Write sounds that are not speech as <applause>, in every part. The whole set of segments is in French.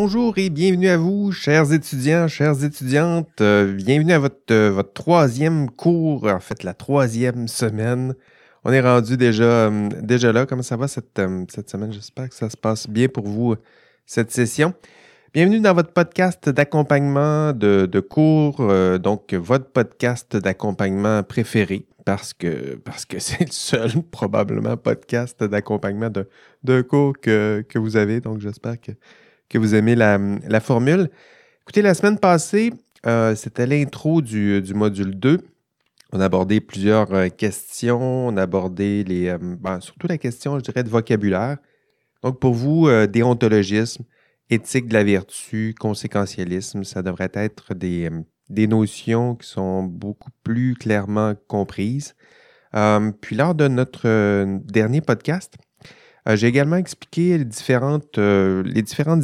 Bonjour et bienvenue à vous, chers étudiants, chères étudiantes. Euh, bienvenue à votre, euh, votre troisième cours, en fait la troisième semaine. On est rendu déjà, euh, là. Comment ça va cette, semaine? J'espère que ça se passe bien pour vous, cette session. Bienvenue dans votre podcast d'accompagnement de, cours, donc votre podcast d'accompagnement préféré, parce que <laughs> c'est le seul, probablement, podcast d'accompagnement de, de cours que, que vous avez. Donc j'espère que que vous aimez la, formule. Écoutez, la semaine passée, euh, c'était l'intro du, module 2. On a abordé plusieurs euh, questions. On a abordé les, euh, ben, surtout la question, je dirais, de vocabulaire. Donc, pour vous, déontologisme, éthique de la vertu, conséquentialisme, ça devrait être des, des notions qui sont beaucoup plus clairement comprises. puis, lors de notre dernier podcast, euh, j'ai également expliqué les différentes, euh,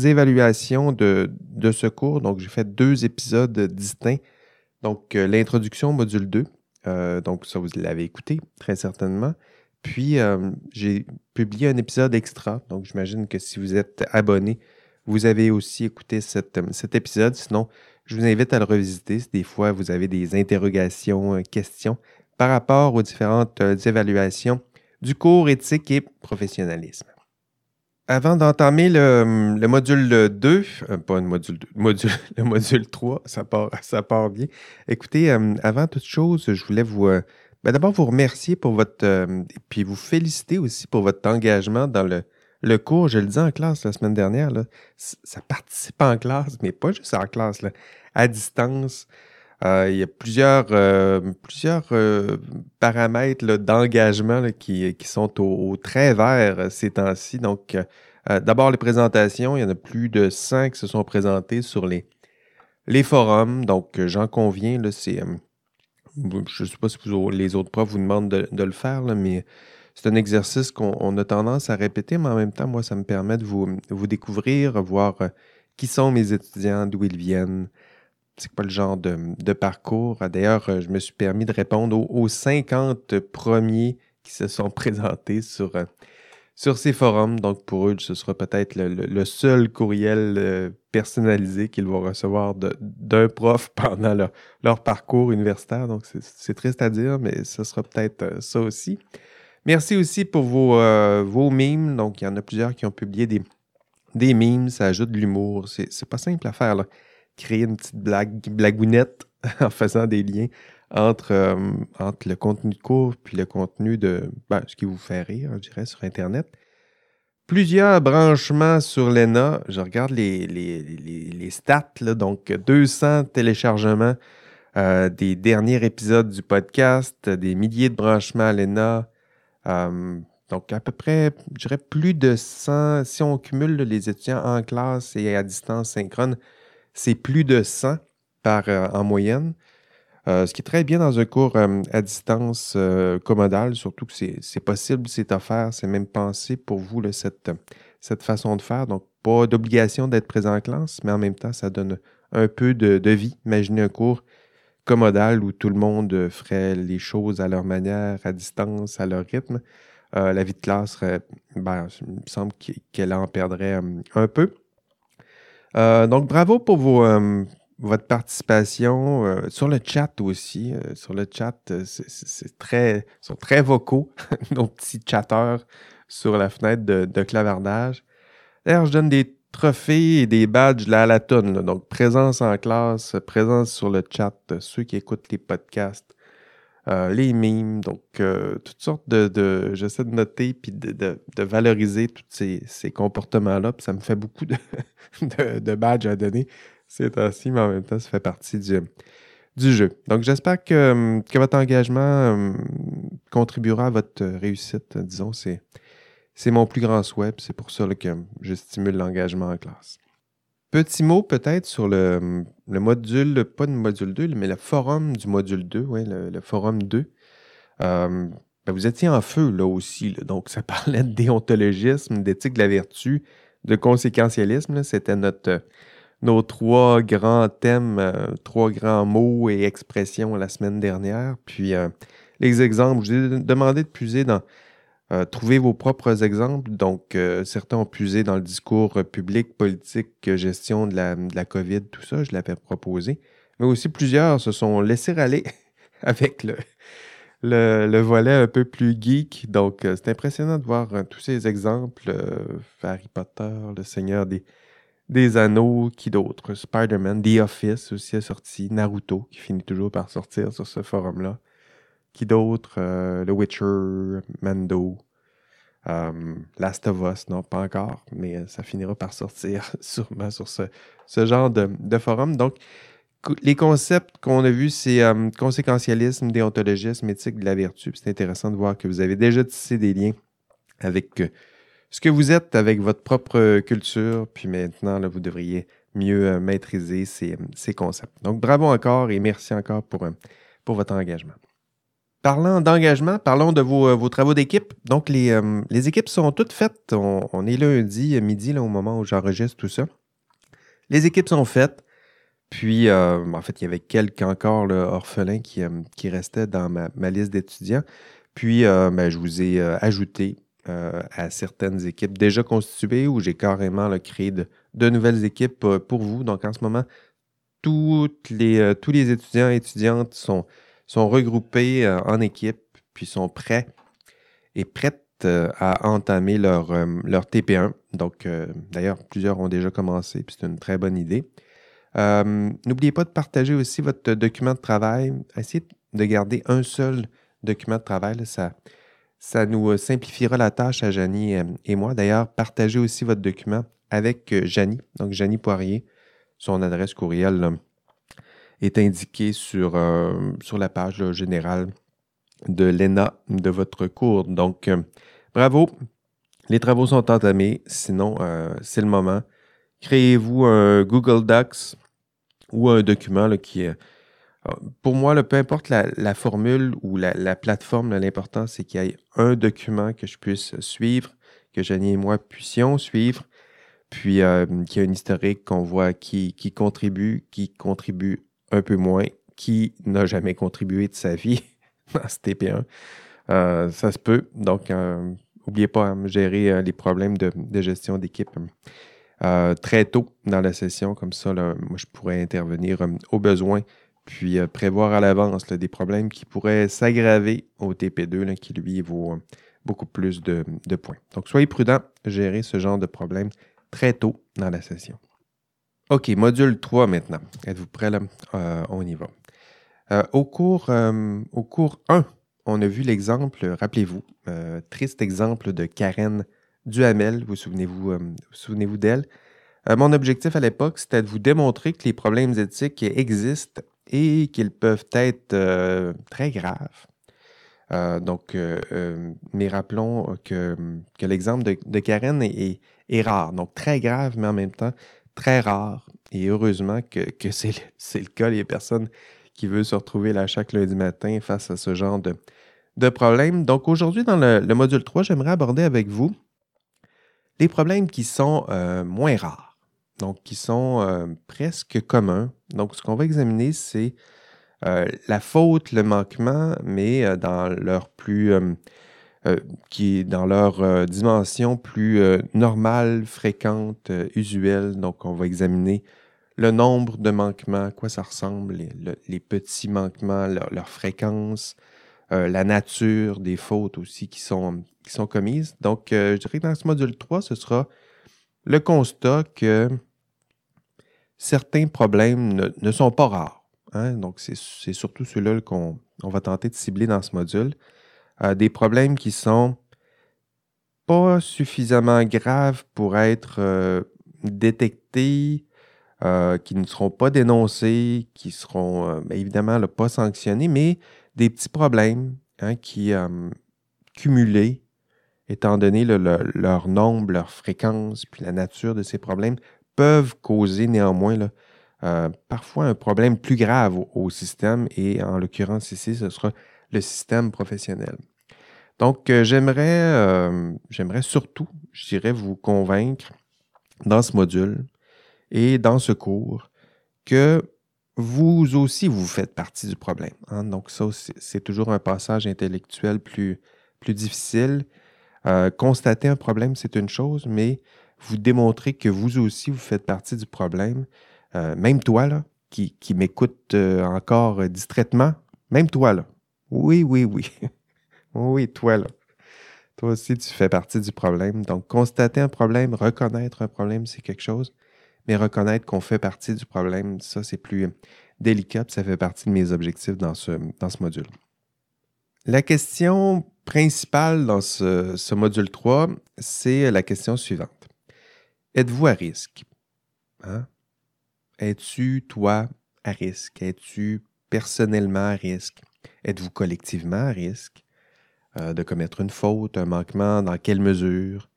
évaluations de, ce cours. Donc, j'ai fait deux épisodes distincts. Donc, euh, l'introduction module 2. donc, ça, vous l'avez écouté, très certainement. Puis, j'ai publié un épisode extra. Donc, j'imagine que si vous êtes abonné, vous avez aussi écouté cet épisode. Sinon, je vous invite à le revisiter si des fois vous avez des interrogations, questions par rapport aux différentes évaluations du cours éthique et professionnalisme. Avant d'entamer le, module 2, euh, pas le module 2, <laughs> le module 3, ça part, ça part bien. Écoutez, euh, avant toute chose, je voulais vous euh, ben d'abord vous remercier pour votre puis vous féliciter aussi pour votre engagement dans le, le cours. Je le dis en classe la semaine dernière, ça participe en classe, mais pas juste en classe, à distance. Euh, il y a plusieurs, euh, plusieurs euh, paramètres d'engagement qui, sont au, très vert ces temps-ci. Donc, d'abord, les présentations, il y en a plus de 100 qui se sont présentés sur les, les forums. Donc, j'en conviens, c'est. je ne sais pas si les autres profs vous demandent de, le faire, mais c'est un exercice qu'on a tendance à répéter, mais en même temps, moi, ça me permet de vous, vous découvrir, voir qui sont mes étudiants, d'où ils viennent, c'est pas le genre de, parcours? D'ailleurs, euh, je me suis permis de répondre aux, 50 premiers qui se sont <laughs> présentés sur, euh, sur ces forums. Donc, pour eux, ce sera peut-être le, seul courriel euh, personnalisé qu'ils vont recevoir d'un prof <laughs> pendant leur, parcours universitaire. Donc, c'est triste à dire, mais ce sera peut-être ça aussi. Merci aussi pour vos, vos memes. Donc, il y en a plusieurs qui ont publié des, des memes. Ça ajoute de l'humour. C'est pas simple à faire. Là créer une petite blague, blagounette <laughs> en faisant des liens entre, euh, entre le contenu de cours puis le contenu de ben, ce qui vous fait rire, je dirais, sur Internet. Plusieurs branchements sur l'ENA. Je regarde les, les, stats, donc 200 téléchargements euh, des derniers épisodes du podcast, des milliers de branchements à l'ENA. Euh, donc, à peu près, je dirais plus de 100, si on cumule les étudiants en classe et à distance synchrone, c'est plus de 100 par, euh, en moyenne. Euh, ce qui est très bien dans un cours euh, à distance commodal, surtout que c'est possible, c'est offert, c'est même pensé pour vous cette, cette façon de faire. Donc, pas d'obligation d'être présent en classe, mais en même temps, ça donne un peu de, vie. Imaginez un cours commodal où tout le monde ferait les choses à leur manière, à distance, à leur rythme. la vie de classe, ben, il me semble qu'elle en perdrait un peu. Euh, donc, bravo pour euh, votre participation. Euh, sur le chat aussi. sur le chat, c'est très, sont très vocaux, <laughs> nos petits chatteurs sur la fenêtre de, clavardage. D'ailleurs, je donne des trophées et des badges là à la tonne. Donc, présence en classe, présence sur le chat, ceux qui écoutent les podcasts. Les mimes, donc toutes sortes de, j'essaie de noter puis de, valoriser tous ces, ces comportements-là, puis ça me fait beaucoup de, <laughs> de, badge à donner c'est ainsi, mais en même temps, ça fait partie du, du jeu. Donc, j'espère que, que, votre engagement euh, contribuera à votre réussite. Disons, c'est, c'est mon plus grand souhait, c'est pour ça que je stimule l'engagement en classe. Petit mot peut-être sur le, le, module, pas le module 2, mais le forum du module 2, ouais, le, forum 2. Euh, ben, vous étiez en feu là aussi, donc ça <laughs> parlait de déontologisme, d'éthique de la vertu, de conséquentialisme. C'était notre, nos trois grands thèmes, euh, trois grands mots et expressions la semaine dernière. Puis euh, les exemples, je vous ai demandé de puiser dans, Euh, trouvez vos propres exemples. Donc, euh, certains ont puisé dans le discours public, politique, gestion de la, COVID, tout ça, je l'avais proposé. Mais aussi plusieurs se sont laissés aller <laughs> avec le, le, volet un peu plus geek. Donc, euh, c'est impressionnant de voir tous ces exemples. Harry Potter, Le Seigneur des, des Anneaux, qui d'autres? Spider-Man, The Office aussi est sorti, Naruto, qui finit toujours par sortir sur ce forum-là. Qui d'autre? Euh, The Witcher, Mando, euh, Last of Us, non, pas encore, mais euh, ça finira par sortir <laughs> sûrement sur ce, genre de, forum. Donc, les concepts qu'on a vus, c'est conséquentialisme, déontologisme, éthique de la vertu. C'est intéressant de voir que vous avez déjà tissé des liens avec ce que vous êtes, avec votre propre culture, puis maintenant, vous devriez mieux maîtriser ces, concepts. Donc, bravo encore et merci encore pour votre engagement. Parlant d'engagement, parlons de vos, euh, travaux d'équipe. Donc, euh, les, équipes sont toutes faites. On, est lundi midi là, au moment où j'enregistre tout ça. Les équipes sont faites. Puis, euh, en fait, il y avait quelques encore orphelins qui, restaient dans ma, liste d'étudiants. Puis, ben, je vous ai ajouté à certaines équipes déjà constituées où j'ai carrément créé de, nouvelles équipes pour vous. Donc, en ce moment, les, tous les étudiants et étudiantes sont sont regroupés euh, en équipe, puis sont prêts et prêtes euh, à entamer leur, euh, leur TP1. Donc, d'ailleurs, plusieurs ont déjà commencé, puis c'est une très bonne idée. N'oubliez pas de partager aussi votre document de travail. Essayez de garder un seul document de travail. ça, ça nous simplifiera la tâche à Janie et moi. D'ailleurs, partagez aussi votre document avec Janie, donc Janie Poirier, son adresse courriel est indiqué sur, euh, la page générale de l'ENA de votre cours. Donc, euh, bravo. Les travaux sont entamés. Sinon, euh, c'est le moment. Créez-vous un Google Docs ou un document qui. Pour moi, peu importe la, formule ou la, plateforme, l'important, c'est qu'il y ait un document que je puisse suivre, que Janie et moi puissions suivre, puis qu'il y ait une historique qu'on voit qui contribue, qui contribue un peu moins, qui n'a jamais contribué de sa vie <laughs> dans ce TP1. Euh, ça se peut. Donc, n'oubliez euh, pas à gérer euh, les problèmes de, gestion d'équipe très tôt dans la session. Comme ça, moi, je pourrais intervenir au besoin, puis prévoir à l'avance des problèmes qui pourraient s'aggraver au TP2, qui lui vaut beaucoup plus de, de points. Donc, soyez prudent, gérer ce genre de problème très tôt dans la session. OK, module 3 maintenant. Êtes-vous prêts là? Euh, on y va. Euh, au, cours, euh, au cours 1, on a vu l'exemple, rappelez-vous, triste exemple de Karen Duhamel. Vous souvenez-vous souvenez d'elle? mon objectif à l'époque, c'était de vous démontrer que les problèmes éthiques existent et qu'ils peuvent être très graves. donc, mais rappelons que, que l'exemple de, Karen est, est, rare, donc très grave, mais en même temps très rare. Et heureusement que, c'est le cas. les personnes qui veulent se retrouver là chaque lundi matin face à ce genre de, de problème. Donc aujourd'hui, dans le, module 3, j'aimerais aborder avec vous les problèmes qui sont euh, moins rares, donc qui sont euh, presque communs. Donc ce qu'on va examiner, c'est euh, la faute, le manquement, mais dans leur plus euh, qui est dans leur euh, dimension plus euh, normale, fréquente, usuelle. Donc, on va examiner le nombre de manquements, à quoi ça ressemble, les, petits manquements, leur, fréquence, la nature des fautes aussi qui sont, qui sont commises. Donc, je dirais que dans ce module 3, ce sera le constat que certains problèmes ne, sont pas rares. Hein. Donc, c'est surtout ceux-là qu'on va tenter de cibler dans ce module des problèmes qui sont pas suffisamment graves pour être euh, détectés, euh, qui ne seront pas dénoncés, qui seront euh, ben, évidemment pas sanctionnés, mais des petits problèmes hein, qui, cumulés, étant donné leur nombre, leur fréquence, puis la nature de ces problèmes, peuvent causer néanmoins parfois un problème plus grave au système, et en l'occurrence ici, ce sera le système professionnel. Donc, euh, j'aimerais, euh, j'aimerais surtout, je dirais, vous convaincre dans ce module et dans ce cours que vous aussi, vous faites partie du problème. Hein. Donc, ça, c'est toujours un passage intellectuel plus, plus difficile. Euh, constater un problème, c'est une chose, mais vous démontrez que vous aussi, vous faites partie du problème. Même toi, là, qui, qui m'écoute encore distraitement, même toi, là. Oui, oui, <laughs> oui. oui, toi, là. Toi aussi, tu fais partie du problème. Donc, constater un problème, reconnaître un problème, c'est quelque chose. Mais reconnaître qu'on fait partie du problème, ça, c'est plus délicat. ça fait partie de mes objectifs dans ce, module. La question principale dans ce, ce module 3, c'est la question suivante. Êtes-vous à risque? Hein? Es-tu, toi, à risque? Es-tu personnellement à risque? Êtes-vous collectivement à risque? Euh, de commettre une faute, un manquement, dans quelle mesure,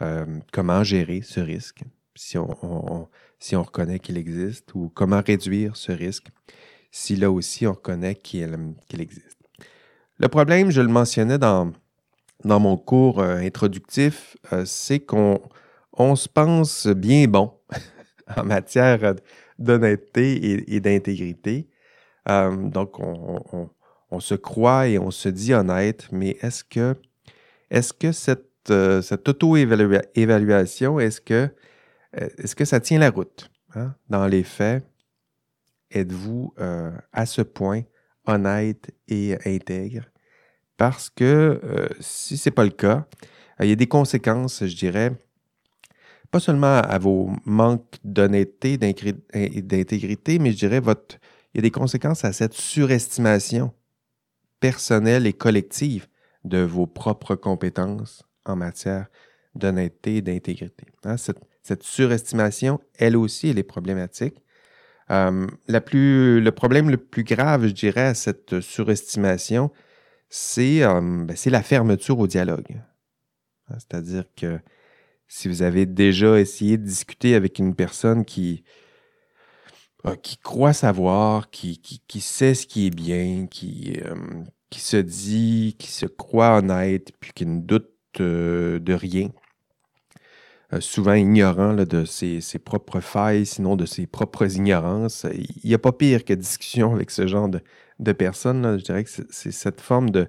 euh, comment gérer ce risque, si on, si on reconnaît qu'il existe, ou comment réduire ce risque, si là aussi on reconnaît qu'il existe? Le problème, je le mentionnais dans, dans mon cours euh, introductif, c'est qu'on on se pense bien bon <laughs> en matière d'honnêteté et, d'intégrité. donc, on, on se croit et on se dit honnête, mais est-ce que, cette, euh, auto-évaluation, est-ce que, euh, est que ça tient la route? Hein? Dans les faits, êtes-vous euh, à ce point honnête et intègre? Parce que si ce n'est pas le cas, il y a des conséquences, je dirais, pas seulement à vos manques d'honnêteté et d'intégrité, mais je dirais votre, il y a des conséquences à cette surestimation personnelle et collective de vos propres compétences en matière d'honnêteté et d'intégrité. Hein, cette, surestimation, elle aussi, elle est problématique. Euh, le problème le plus grave, je dirais, à cette surestimation, c'est euh, ben, la fermeture au dialogue. Hein, c'est-à-dire que si vous avez déjà essayé de discuter avec une personne qui, euh, qui croit savoir, qui, qui, sait ce qui est bien, qui, euh, qui se dit, qui se croit honnête, puis qui ne doute euh, de rien. souvent ignorant de ses, propres failles, sinon de ses propres ignorances. Il n'y a pas pire que discussion avec ce genre de, personnes. Je dirais que c'est cette forme de,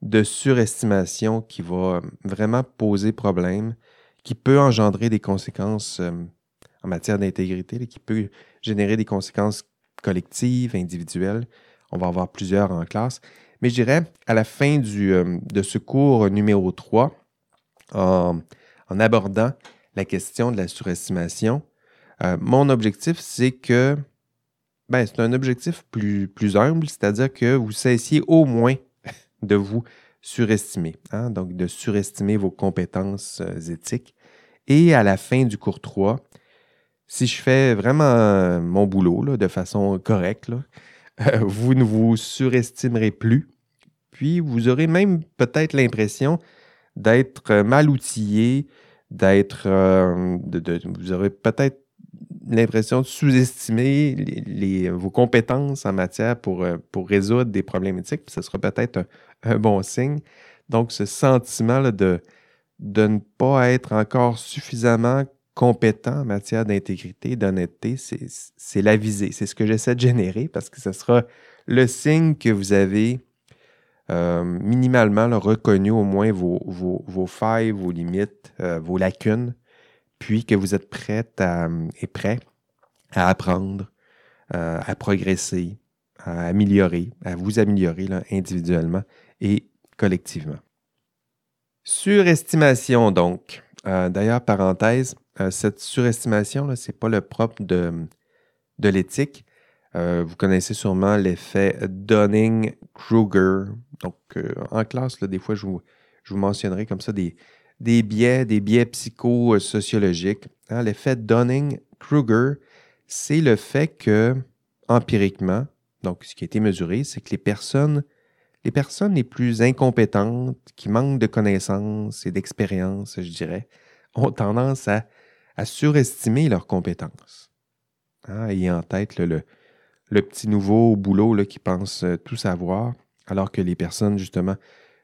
de surestimation qui va vraiment poser problème, qui peut engendrer des conséquences en matière d'intégrité, qui peut générer des conséquences collectives, individuelles. On va avoir plusieurs en classe. Mais je dirais, à la fin euh, de ce cours numéro 3, en, abordant la question de la surestimation, euh, mon objectif, c'est que ben, c'est un objectif plus, plus humble, c'est-à-dire que vous cessiez au moins <laughs> de vous surestimer, hein, donc de surestimer vos compétences euh, éthiques. Et à la fin du cours 3, si je fais vraiment euh, mon boulot de façon correcte, euh, vous ne vous surestimerez plus. Puis vous aurez même peut-être l'impression d'être mal outillé, d'être. Euh, vous aurez peut-être l'impression de sous-estimer vos compétences en matière pour, résoudre des problématiques. Puis ce sera peut-être un, bon signe. Donc, ce sentiment de ne pas être encore suffisamment compétent en matière d'intégrité, d'honnêteté, c'est la visée. C'est ce que j'essaie de générer parce que ce sera le signe que vous avez euh, minimalement reconnu au moins vos, vos, failles, vos limites, euh, vos lacunes, puis que vous êtes prête et prêt à apprendre, euh, à progresser, à améliorer, à vous améliorer individuellement et collectivement. Surestimation, donc. D'ailleurs, parenthèse, euh, cette surestimation, ce n'est pas le propre de, l'éthique. Euh, vous connaissez sûrement l'effet Dunning-Kruger. Donc, euh, en classe, des fois, je vous, je mentionnerai comme ça des, des biais, des biais psychosociologiques. Hein, l'effet Dunning-Kruger, c'est le fait que, empiriquement, donc ce qui a été mesuré, c'est que les personnes, les personnes les plus incompétentes, qui manquent de connaissances et d'expérience, je dirais, ont tendance à à surestimer leurs compétences. Hein, ayez en tête le, petit nouveau au boulot qui pense euh, tout savoir, alors que les personnes, justement,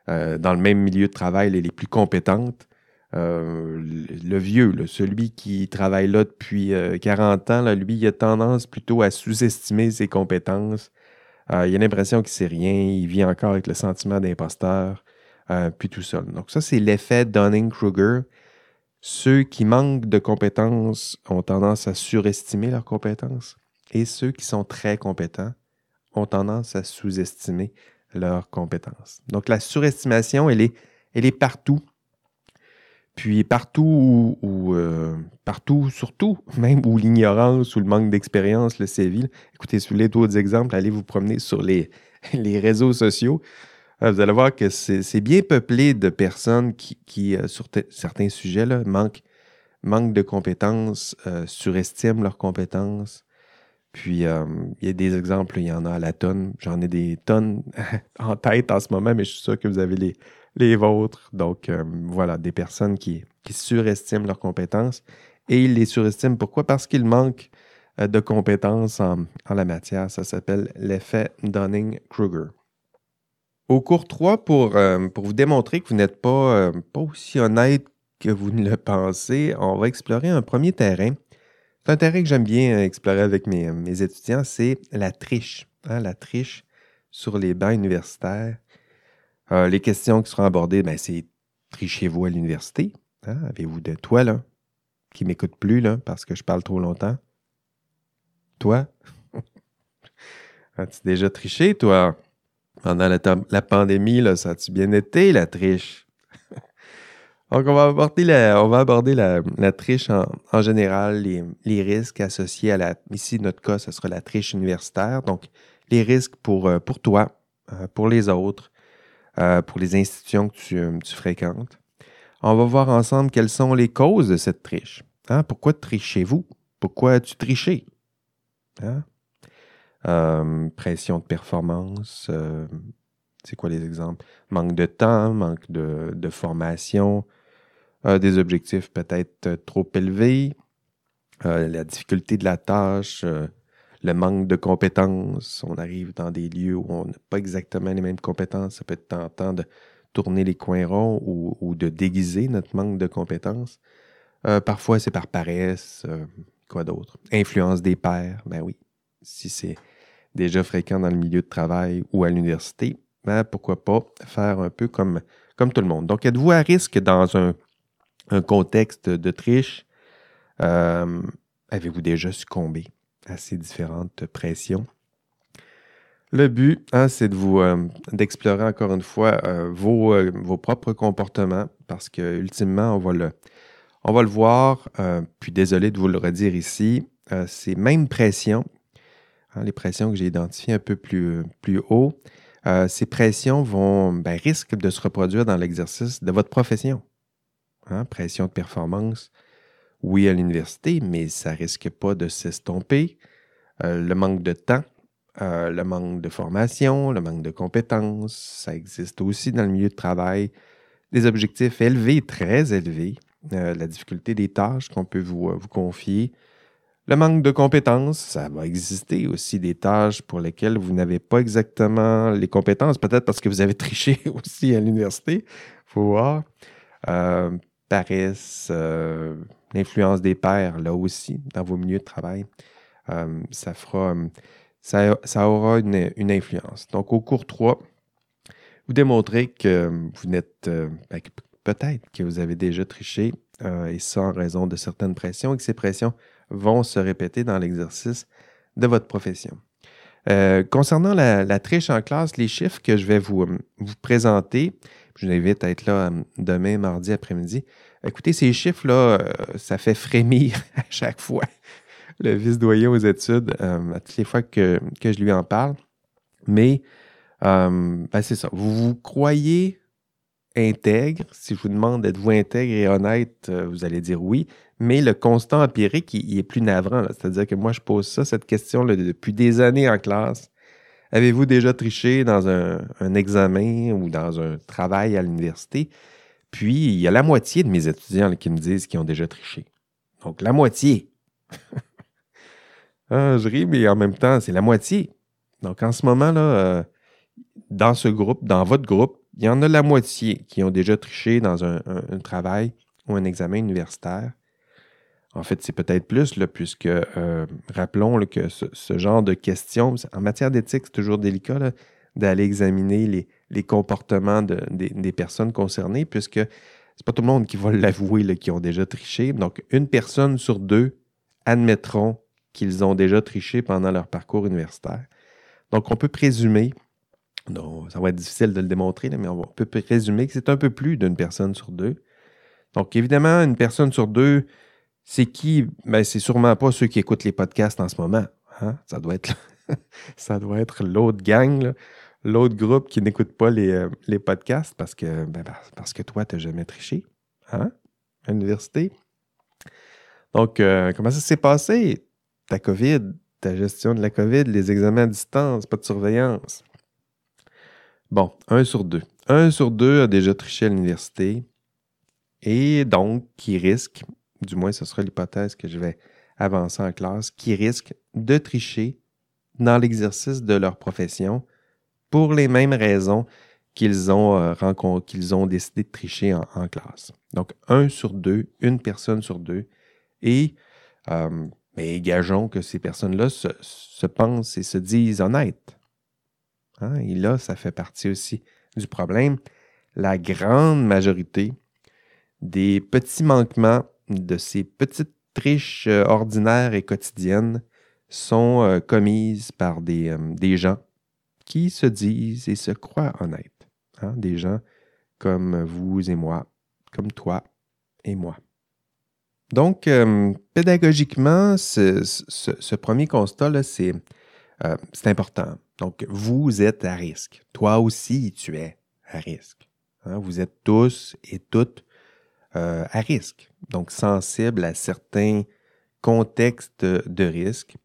euh, dans le même milieu de travail, les, plus compétentes, euh, le, vieux, celui qui travaille là depuis 40 ans, lui, il a tendance plutôt à sous-estimer ses compétences. il a l'impression qu'il ne sait rien, il vit encore avec le sentiment d'imposteur. puis tout ça. Donc ça, c'est l'effet Dunning-Kruger. Ceux qui manquent de compétences ont tendance à surestimer leurs compétences et ceux qui sont très compétents ont tendance à sous-estimer leurs compétences. Donc la surestimation, elle est, elle est partout. Puis partout où, euh, partout, surtout, <laughs> même où l'ignorance ou le manque d'expérience le séville. Écoutez, si vous voulez d'autres exemples, allez vous promener sur les, <laughs> les réseaux sociaux. Euh, vous allez voir que c'est bien peuplé de personnes qui, euh, sur certains sujets, là, manquent, de compétences, surestiment leurs compétences. Puis, il y a des exemples, il y en a à la tonne. J'en ai des tonnes <laughs> en tête en ce moment, mais je suis sûr que vous avez les, les vôtres. Donc, euh, voilà, des personnes qui, surestiment leurs compétences. Et ils les surestiment. Pourquoi? Parce qu'ils manquent euh, de compétences en, la matière. Ça s'appelle l'effet Dunning-Kruger. Au cours 3, pour, euh, pour vous démontrer que vous n'êtes pas, pas aussi honnête que vous ne le pensez, on va explorer un premier terrain. C'est un terrain que j'aime bien explorer avec mes, étudiants, c'est la triche. Hein, la triche sur les bancs universitaires. Euh, les questions qui seront abordées, ben, c'est trichez-vous à l'université? Hein? Avez-vous de toi, là, qui m'écoute plus, là, parce que je parle trop longtemps? Toi? <laughs> As-tu déjà triché, toi? Pendant la, pandémie, là, ça a-tu bien été, la triche? <laughs> Donc, on va aborder la, on va aborder la, triche en, général, les, risques associés à la. Ici, notre cas, ce sera la triche universitaire. Donc, les risques pour, euh, toi, euh, pour les autres, euh, pour les institutions que tu, fréquentes. On va voir ensemble quelles sont les causes de cette triche. Hein? Pourquoi trichez-vous? Pourquoi tu trichez? Hein? Euh, pression de performance, c'est quoi les exemples? Manque de temps, manque de, formation, des objectifs peut-être trop élevés, la difficulté de la tâche, le manque de compétences. On arrive dans des lieux où on n'a pas exactement les mêmes compétences. Ça peut être tentant de tourner les coins ronds ou, de déguiser notre manque de compétences. Euh, parfois, c'est par paresse. Euh, quoi d'autre? Influence des pairs. Ben oui. Si c'est déjà fréquent dans le milieu de travail ou à l'université, ben pourquoi pas faire un peu comme, tout le monde. Donc, êtes-vous à risque dans un, contexte de triche? Euh, avez-vous déjà succombé? à ces différentes pressions? Le but, hein, c'est de euh, d'explorer encore une fois euh, vos, propres comportements parce que ultimement, on va on va le voir. puis désolé de vous le redire ici, ces mêmes pressions, hein, les pressions que j'ai identifiées un peu plus, haut, ces pressions vont ben, risquent de se reproduire dans l'exercice de votre profession. Hein, pression de performance, oui, à l'université, mais ça risque pas de s'estomper. Euh, le manque de temps, euh, le manque de formation, le manque de compétences, ça existe aussi dans le milieu de travail. Des objectifs élevés, très élevés, euh, la difficulté des tâches qu'on peut vous, confier. Le manque de compétences, ça va exister aussi des tâches pour lesquelles vous n'avez pas exactement les compétences, peut-être parce que vous avez <laughs> triché aussi à l'université, il faut voir. paresse, l'influence des pairs, là aussi, dans vos milieux de travail, euh, ça fera, ça, aura une, influence. Donc, au cours 3, vous démontrez que vous n'êtes, euh, ben, peut-être que vous avez déjà triché, euh, et ça en raison de certaines pressions, et que ces pressions vont se répéter dans l'exercice de votre profession. concernant la, triche en classe, les chiffres que je vais vous, vous présenter, je vous invite à être là demain, mardi après-midi, Écoutez, ces chiffres-là, euh, ça fait frémir <laughs> à chaque fois le vice-doyen aux études, euh, à toutes les fois que, je lui en parle. Mais euh, ben, c'est ça. Vous vous croyez intègre. Si je vous demande êtes-vous intègre et honnête, vous allez dire oui. Mais le constant empirique, il, est plus navrant. C'est-à-dire que moi, je pose ça, cette question là, depuis des années en classe. Avez-vous déjà triché dans un examen ou dans un travail à l'université? Puis, il y a la moitié de mes étudiants qui me disent qu'ils ont déjà triché. Donc, la moitié. <laughs> Ah, je ris, mais en même temps, c'est la moitié. Donc, en ce moment-là, euh, dans ce groupe, dans votre groupe, il y en a la moitié qui ont déjà triché dans un, travail ou un examen universitaire. En fait, c'est peut-être plus, là, puisque euh, rappelons que ce, genre de questions, en matière d'éthique, c'est toujours délicat d'aller examiner les, comportements des, personnes concernées, puisque c'est pas tout le monde qui va l'avouer qui ont déjà triché. Donc, une personne sur deux admettront qu'ils ont déjà triché pendant leur parcours universitaire. Donc, on peut présumer, non, ça va être difficile de le démontrer, mais on peut présumer que c'est un peu plus d'une personne sur deux. Donc, évidemment, une personne sur deux, c'est qui? Ben, c'est sûrement pas ceux qui écoutent les podcasts en ce moment. Hein? Ça doit être, <laughs> ça doit être l'autre gang, l'autre groupe qui n'écoute pas les, euh, podcasts parce que, ben, parce que toi, tu n'as jamais triché. Hein? À l'université. Donc, euh, comment ça s'est passé? Ta COVID, ta gestion de la COVID, les examens à distance, pas de surveillance. Bon, un sur deux. Un sur deux a déjà triché à l'université et donc qui risque, du moins ce sera l'hypothèse que je vais avancer en classe, qui risque de tricher dans l'exercice de leur profession pour les mêmes raisons qu'ils ont, euh, qu'ils ont décidé de tricher en, classe. Donc, un sur deux, une personne sur deux. Et euh, mais gageons que ces personnes-là se, pensent et se disent honnêtes. Hein? Et là, ça fait partie aussi du problème. La grande majorité des petits manquements de ces petites triches euh, ordinaires et quotidiennes sont euh, commises par des, euh, des, gens qui se disent et se croient honnêtes. Hein? Des gens comme vous et moi, comme toi et moi. Donc, pédagogiquement, ce, premier constat-là, c'est important. Donc, vous êtes à risque. Toi aussi, tu es à risque. Hein. Vous êtes tous et toutes euh, à risque. Donc, sensibles à certains contextes de risque.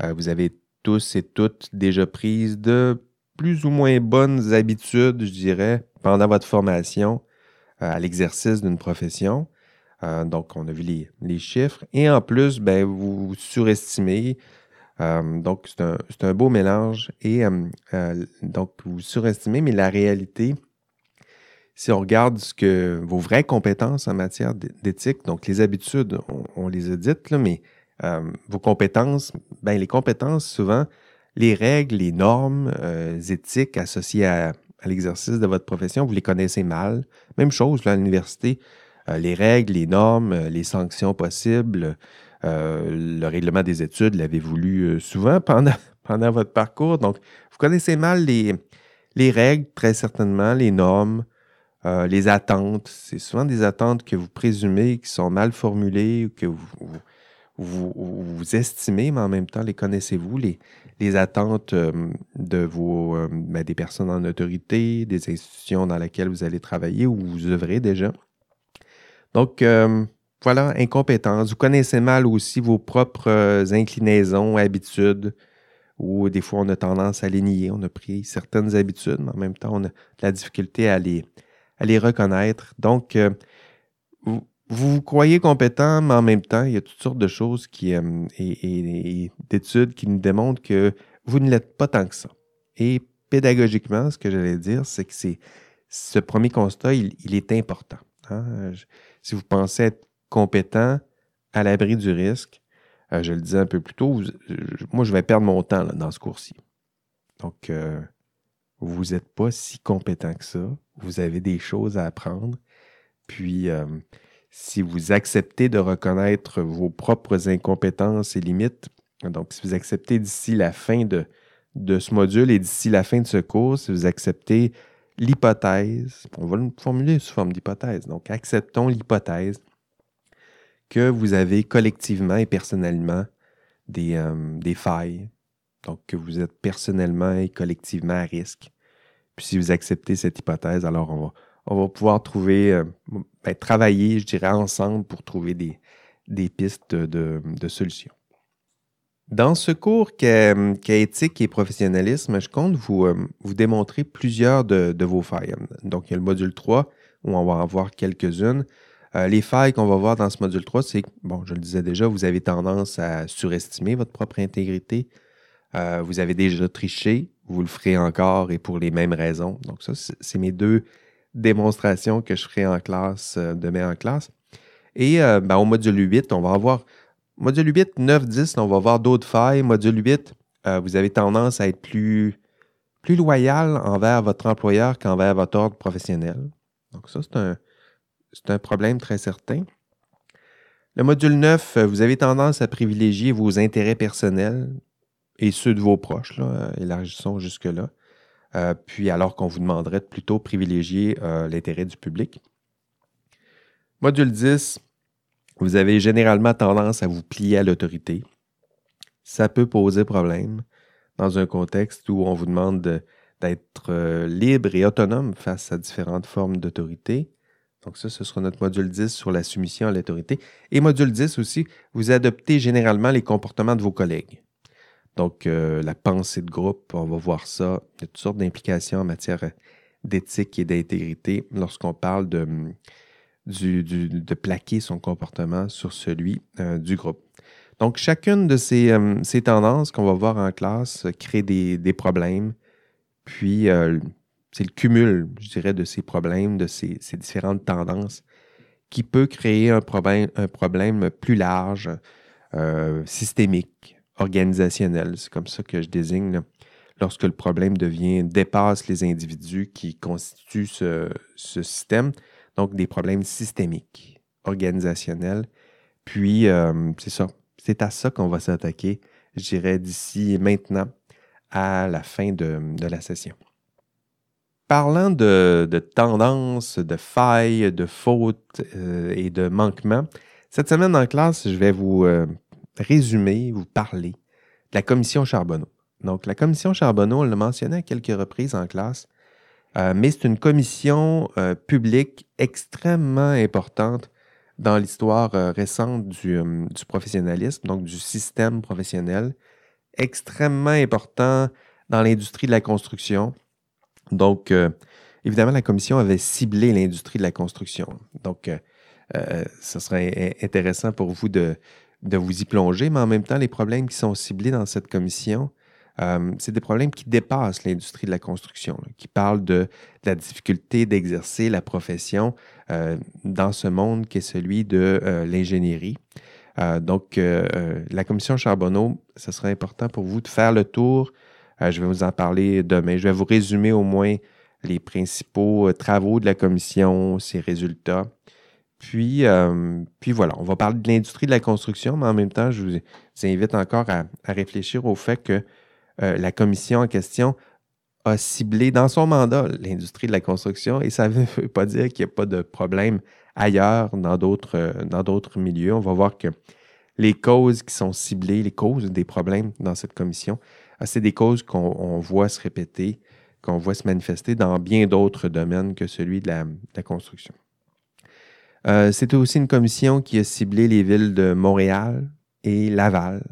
vous avez tous et toutes déjà prises de plus ou moins bonnes habitudes, je dirais, pendant votre formation à l'exercice d'une profession. Euh, donc, on a vu les, chiffres. Et en plus, ben, vous surestimez. Euh, donc, c'est un, beau mélange. Et euh, donc, vous surestimez, mais la réalité, si on regarde ce que vos vraies compétences en matière d'éthique, donc les habitudes, on, les a dites, mais vos compétences, ben, les compétences, souvent, les règles, les normes éthiques associées à, l'exercice de votre profession, vous les connaissez mal. Même chose là, à l'université. Euh, les règles, les normes, euh, les sanctions possibles. Euh, le règlement des études l'avez-vous lu souvent pendant, <laughs> pendant votre parcours. Donc, vous connaissez mal les, les règles, très certainement, les normes, les attentes. C'est souvent des attentes que vous présumez qui sont mal formulées ou que vous, vous, estimez, mais en même temps, les connaissez-vous, les, les attentes de vos, ben, des personnes en autorité, des institutions dans lesquelles vous allez travailler ou vous œuvrez déjà? Donc, euh, voilà, incompétence. Vous connaissez mal aussi vos propres euh, inclinaisons, habitudes, ou des fois on a tendance à les nier. On a pris certaines habitudes, mais en même temps, on a de la difficulté à les, à les reconnaître. Donc, euh, vous, vous croyez compétent, mais en même temps, il y a toutes sortes de choses qui, et, d'études qui nous démontrent que vous ne l'êtes pas tant que ça. Et pédagogiquement, ce que j'allais dire, c'est que ce premier constat, il, est important. Hein si vous pensez être compétent, à l'abri du risque, euh, je le disais un peu plus tôt, moi, je vais perdre mon temps dans ce cours-ci. Donc, euh, vous n'êtes pas si compétent que ça. Vous avez des choses à apprendre. Puis, euh, si vous acceptez de reconnaître vos propres incompétences et limites, donc si vous acceptez d'ici la fin de, de ce module et d'ici la fin de ce cours, si vous acceptez l'hypothèse, on va le formuler sous forme d'hypothèse, donc acceptons l'hypothèse que vous avez collectivement et personnellement des, euh, des, failles, donc que vous êtes personnellement et collectivement à risque. Puis si vous acceptez cette hypothèse, alors on va, on va pouvoir trouver, euh, ben, travailler, je dirais, ensemble pour trouver des, des pistes de, de solutions. Dans ce cours qu'est éthique et professionnalisme, je compte vous, euh, vous démontrer plusieurs de, vos failles. Donc, il y a le module 3 où on va en voir quelques-unes. Euh, les failles qu'on va voir dans ce module 3, c'est que, bon, je le disais déjà, vous avez tendance à surestimer votre propre intégrité. Euh, vous avez déjà triché, vous le ferez encore et pour les mêmes raisons. Donc, ça, c'est mes deux démonstrations que je ferai en classe, demain en classe. Et ben, au module 8, on va avoir Module 8, 9, 10, on va voir d'autres failles. Module 8, euh, vous avez tendance à être plus, plus loyal envers votre employeur qu'envers votre ordre professionnel. Donc ça, c'est un, c'est un problème très certain. Le module 9, vous avez tendance à privilégier vos intérêts personnels et ceux de vos proches, là, élargissons jusque-là. Euh, puis alors qu'on vous demanderait de plutôt privilégier euh, l'intérêt du public. Module 10, vous avez généralement tendance à vous plier à l'autorité. Ça peut poser problème dans un contexte où on vous demande d'être euh, libre et autonome face à différentes formes d'autorité. Donc ça, ce sera notre module 10 sur la soumission à l'autorité. Et module 10 aussi, vous adoptez généralement les comportements de vos collègues. Donc euh, la pensée de groupe, on va voir ça. Il y a toutes sortes d'implications en matière d'éthique et d'intégrité lorsqu'on parle de, de plaquer son comportement sur celui euh, du groupe. Donc, chacune de ces, euh, ces tendances qu'on va voir en classe crée des, des problèmes. Puis, c'est le cumul, je dirais, de ces problèmes, de ces, différentes tendances qui peut créer un problème, plus large, euh, systémique, organisationnel. C'est comme ça que je désigne lorsque le problème devient, dépasse les individus qui constituent ce, système. Donc, des problèmes systémiques, organisationnels. Puis, euh, c'est ça. C'est à ça qu'on va s'attaquer, je dirais, d'ici maintenant à la fin de la session. Parlant de, tendances, de failles, de fautes euh, et de manquements, cette semaine en classe, je vais vous euh, résumer, vous parler de la commission Charbonneau. Donc, la commission Charbonneau, on l'a mentionné à quelques reprises en classe, euh, mais c'est une commission publique extrêmement importante dans l'histoire récente du, du, professionnalisme, donc du système professionnel, extrêmement important dans l'industrie de la construction, donc, euh, évidemment, la commission avait ciblé l'industrie de la construction. Donc, euh, euh, ce serait intéressant pour vous de, vous y plonger, mais en même temps, les problèmes qui sont ciblés dans cette commission, c'est des problèmes qui dépassent l'industrie de la construction, qui parlent de, la difficulté d'exercer la profession dans ce monde qui est celui de l'ingénierie. donc, la commission Charbonneau, ce serait important pour vous de faire le tour euh, je vais vous en parler demain. Je vais vous résumer au moins les principaux euh, travaux de la commission, ses résultats. Puis, euh, puis voilà, on va parler de l'industrie de la construction, mais en même temps, je vous, invite encore à, réfléchir au fait que la commission en question a ciblé dans son mandat l'industrie de la construction et ça ne <laughs> veut pas dire qu'il n'y a pas de problème ailleurs dans d'autres, milieux. On va voir que les causes qui sont ciblées, les causes des problèmes dans cette commission, c'est des causes qu'on voit se répéter, qu'on voit se manifester dans bien d'autres domaines que celui de la, construction. Euh, C'était aussi une commission qui a ciblé les villes de Montréal et Laval.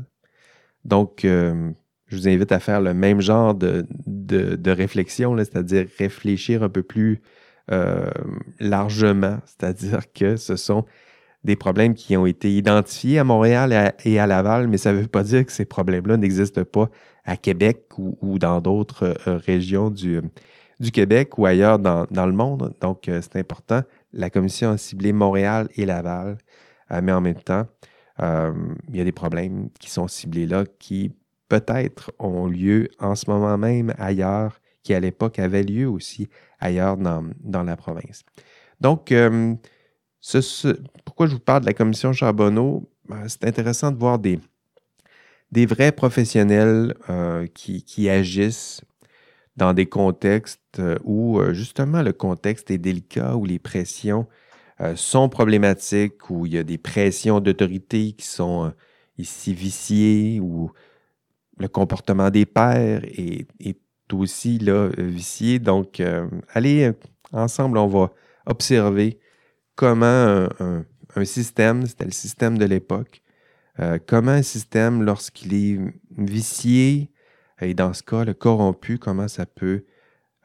Donc, euh, je vous invite à faire le même genre de, réflexion, c'est-à-dire réfléchir un peu plus euh, largement, c'est-à-dire que ce sont des problèmes qui ont été identifiés à Montréal et à, Laval, mais ça ne veut pas dire que ces problèmes-là n'existent pas à Québec ou, dans d'autres euh, régions du, Québec ou ailleurs dans, le monde. Donc, euh, c'est important. La commission a ciblé Montréal et Laval, euh, mais en même temps, il y a des problèmes qui sont ciblés là qui peut-être ont lieu en ce moment même ailleurs, qui à l'époque avaient lieu aussi ailleurs dans, dans la province. Donc, pourquoi je vous parle de la commission Charbonneau? Ben, c'est intéressant de voir des, des vrais professionnels euh, qui, agissent dans des contextes euh, où euh, justement le contexte est délicat, où les pressions sont problématiques, où il y a des pressions d'autorité qui sont ici viciées, où le comportement des pères est, est aussi là, vicié. Donc, allez, ensemble, on va observer comment un, système, c'était le système de l'époque, euh, comment un système, lorsqu'il est vicié, et dans ce cas, le corrompu, comment ça peut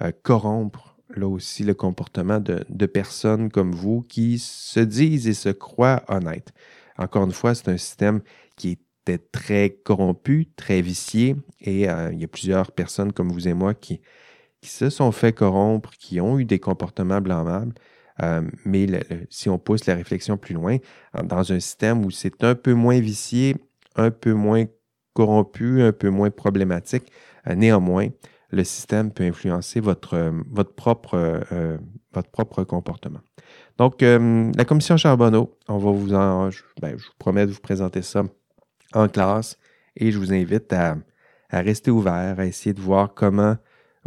euh, corrompre là aussi le comportement de, personnes comme vous qui se disent et se croient honnêtes? Encore une fois, c'est un système qui était très corrompu, très vicié, et euh, il y a plusieurs personnes comme vous et moi qui, qui se sont fait corrompre, qui ont eu des comportements blâmables, euh, mais si on pousse la réflexion plus loin, dans un système où c'est un peu moins vicié, un peu moins corrompu, un peu moins problématique, euh, néanmoins, le système peut influencer votre, euh, votre, propre, votre propre comportement. Donc, la commission Charbonneau, on va vous en, ben, je vous promets de vous présenter ça en classe et je vous invite à rester ouvert, à essayer de voir comment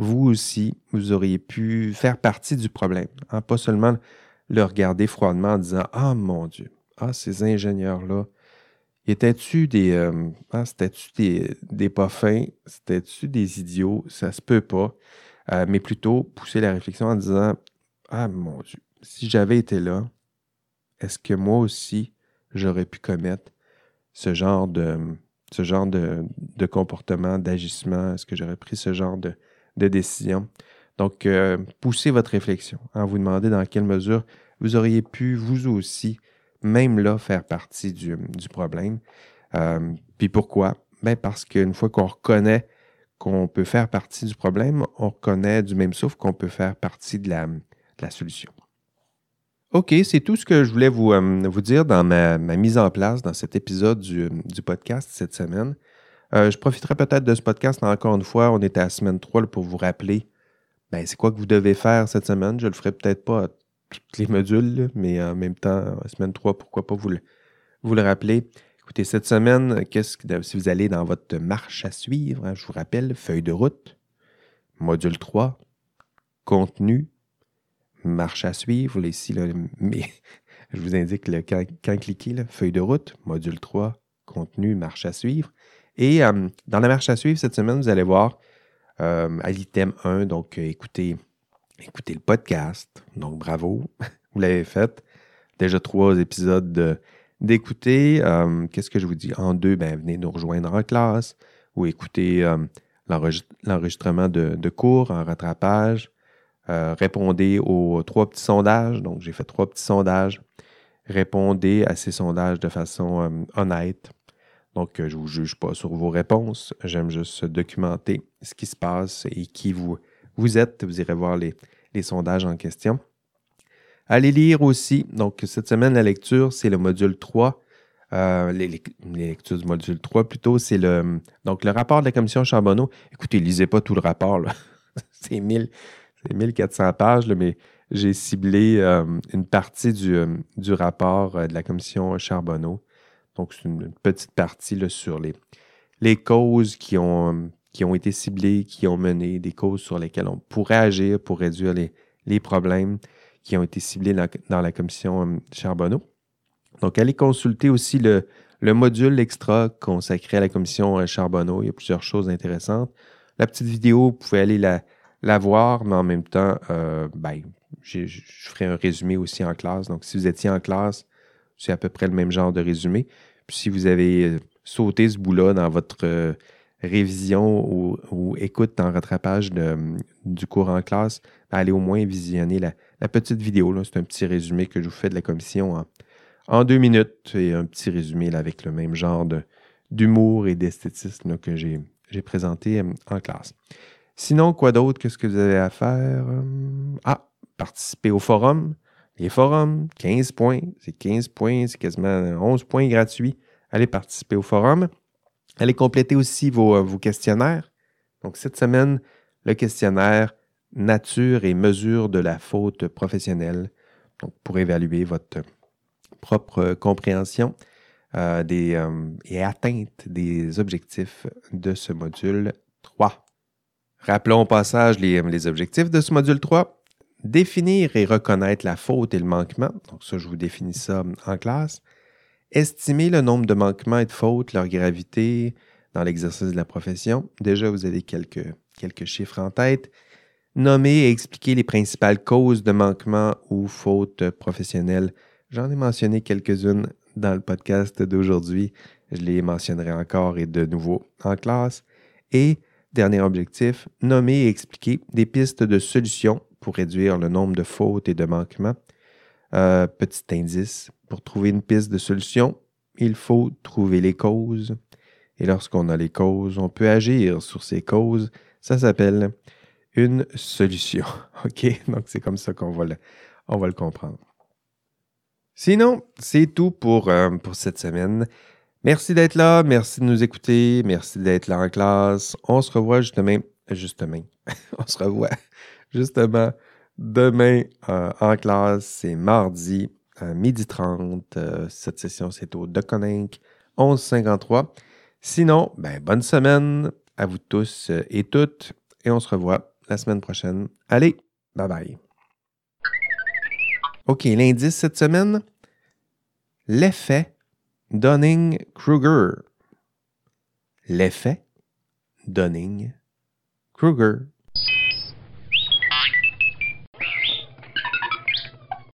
vous aussi, vous auriez pu faire partie du problème. Hein. Pas seulement le regarder froidement en disant Ah mon Dieu, ah, ces ingénieurs-là, étaient-tu des. Ah, c'était-tu des, des pas fins? C'était-tu des idiots? Ça se peut pas. Euh, mais plutôt pousser la réflexion en disant Ah mon Dieu, si j'avais été là, est-ce que moi aussi j'aurais pu commettre ce genre de, ce genre de, comportement, d'agissement? Est-ce que j'aurais pris ce genre de, décision? Donc, euh, poussez votre réflexion. en vous demandant dans quelle mesure vous auriez pu, vous aussi, même là, faire partie du, problème. Euh, puis pourquoi? Ben parce qu'une fois qu'on reconnaît qu'on peut faire partie du problème, on reconnaît du même souffle qu'on peut faire partie de la, solution. OK, c'est tout ce que je voulais vous, euh, vous dire dans ma, mise en place dans cet épisode du, podcast cette semaine. Euh, je profiterai peut-être de ce podcast encore une fois. On est à la semaine 3 pour vous rappeler ben, c'est quoi que vous devez faire cette semaine? Je le ferai peut-être pas tous les modules, mais en même temps, semaine 3, pourquoi pas vous le, rappeler? Écoutez, cette semaine, qu'est-ce que, si vous allez dans votre marche à suivre, hein, je vous rappelle, feuille de route, module 3, contenu, marche à suivre, ici, mais <laughs> je vous indique quand, cliquer, feuille de route, module 3, contenu, marche à suivre. Et euh, dans la marche à suivre, cette semaine, vous allez voir euh, à l'item 1, donc euh, écoutez, le podcast. Donc bravo, <laughs> vous l'avez fait. Déjà trois épisodes d'écouter. Euh, qu'est-ce que je vous dis? En deux, ben, venez nous rejoindre en classe ou écoutez l'enregistrement de, cours en rattrapage. répondez aux trois petits sondages. Donc, j'ai fait trois petits sondages. Répondez à ces sondages de façon honnête. Donc, je ne vous juge pas sur vos réponses. J'aime juste documenter ce qui se passe et qui vous, vous êtes. Vous irez voir les, sondages en question. Allez lire aussi. Donc, cette semaine, la lecture, c'est le module 3. Euh, les, lectures du module 3, plutôt, c'est le, le rapport de la commission Charbonneau. Écoutez, lisez pas tout le rapport. <laughs> c'est 1400 pages, mais j'ai ciblé euh, une partie du, euh, du rapport de la commission Charbonneau. Donc, c'est une petite partie sur les, les causes qui ont, qui ont été ciblées, qui ont mené, des causes sur lesquelles on pourrait agir pour réduire les, les problèmes qui ont été ciblés dans, la commission euh, Charbonneau. Donc, allez consulter aussi le, le module extra consacré à la commission euh, Charbonneau. Il y a plusieurs choses intéressantes. La petite vidéo, vous pouvez aller la, la voir, mais en même temps, euh, ben, je ferai un résumé aussi en classe. Donc, si vous étiez en classe, c'est à peu près le même genre de résumé. Puis si vous avez euh, sauté ce bout-là dans votre euh, révision ou, écoute en rattrapage du cours en classe, ben, allez au moins visionner la, petite vidéo. C'est un petit résumé que je vous fais de la commission en, deux minutes et un petit résumé avec le même genre d'humour et d'esthétisme que j'ai présenté euh, en classe. Sinon, quoi d'autre? Qu'est-ce que vous avez à faire? Ah, participer au forum. Les forums, 15 points. C'est 15 points, c'est quasiment 11 points gratuits. Allez participer au forum. Allez compléter aussi vos, euh, questionnaires. Donc, cette semaine, le questionnaire nature et mesure de la faute professionnelle. Donc, pour évaluer votre propre compréhension euh, des, euh, et atteinte des objectifs de ce module 3. Rappelons au passage les, les objectifs de ce module 3. Définir et reconnaître la faute et le manquement. Donc ça, je vous définis ça en classe. Estimer le nombre de manquements et de fautes, leur gravité dans l'exercice de la profession. Déjà, vous avez quelques, chiffres en tête. Nommer et expliquer les principales causes de manquements ou fautes professionnelles. J'en ai mentionné quelques-unes dans le podcast d'aujourd'hui. Je les mentionnerai encore et de nouveau en classe. Et dernier objectif, nommer et expliquer des pistes de solutions pour réduire le nombre de fautes et de manquements. Euh, petit indice, pour trouver une piste de solution, il faut trouver les causes. Et lorsqu'on a les causes, on peut agir sur ces causes. Ça s'appelle une solution. <laughs> OK? Donc, c'est comme ça qu'on va le, comprendre. Sinon, c'est tout pour, euh, pour cette semaine. Merci d'être là, merci de nous écouter, merci d'être là en classe. On se revoit justement justement. <laughs> on se revoit justement demain euh, en classe. C'est mardi à 12h30. Euh, cette session, c'est au Deconinck 1153. Sinon, ben, bonne semaine à vous tous et toutes. Et on se revoit la semaine prochaine. Allez, bye bye. OK, l'indice cette semaine, l'effet Dunning-Kruger. L'effet Dunning-Kruger.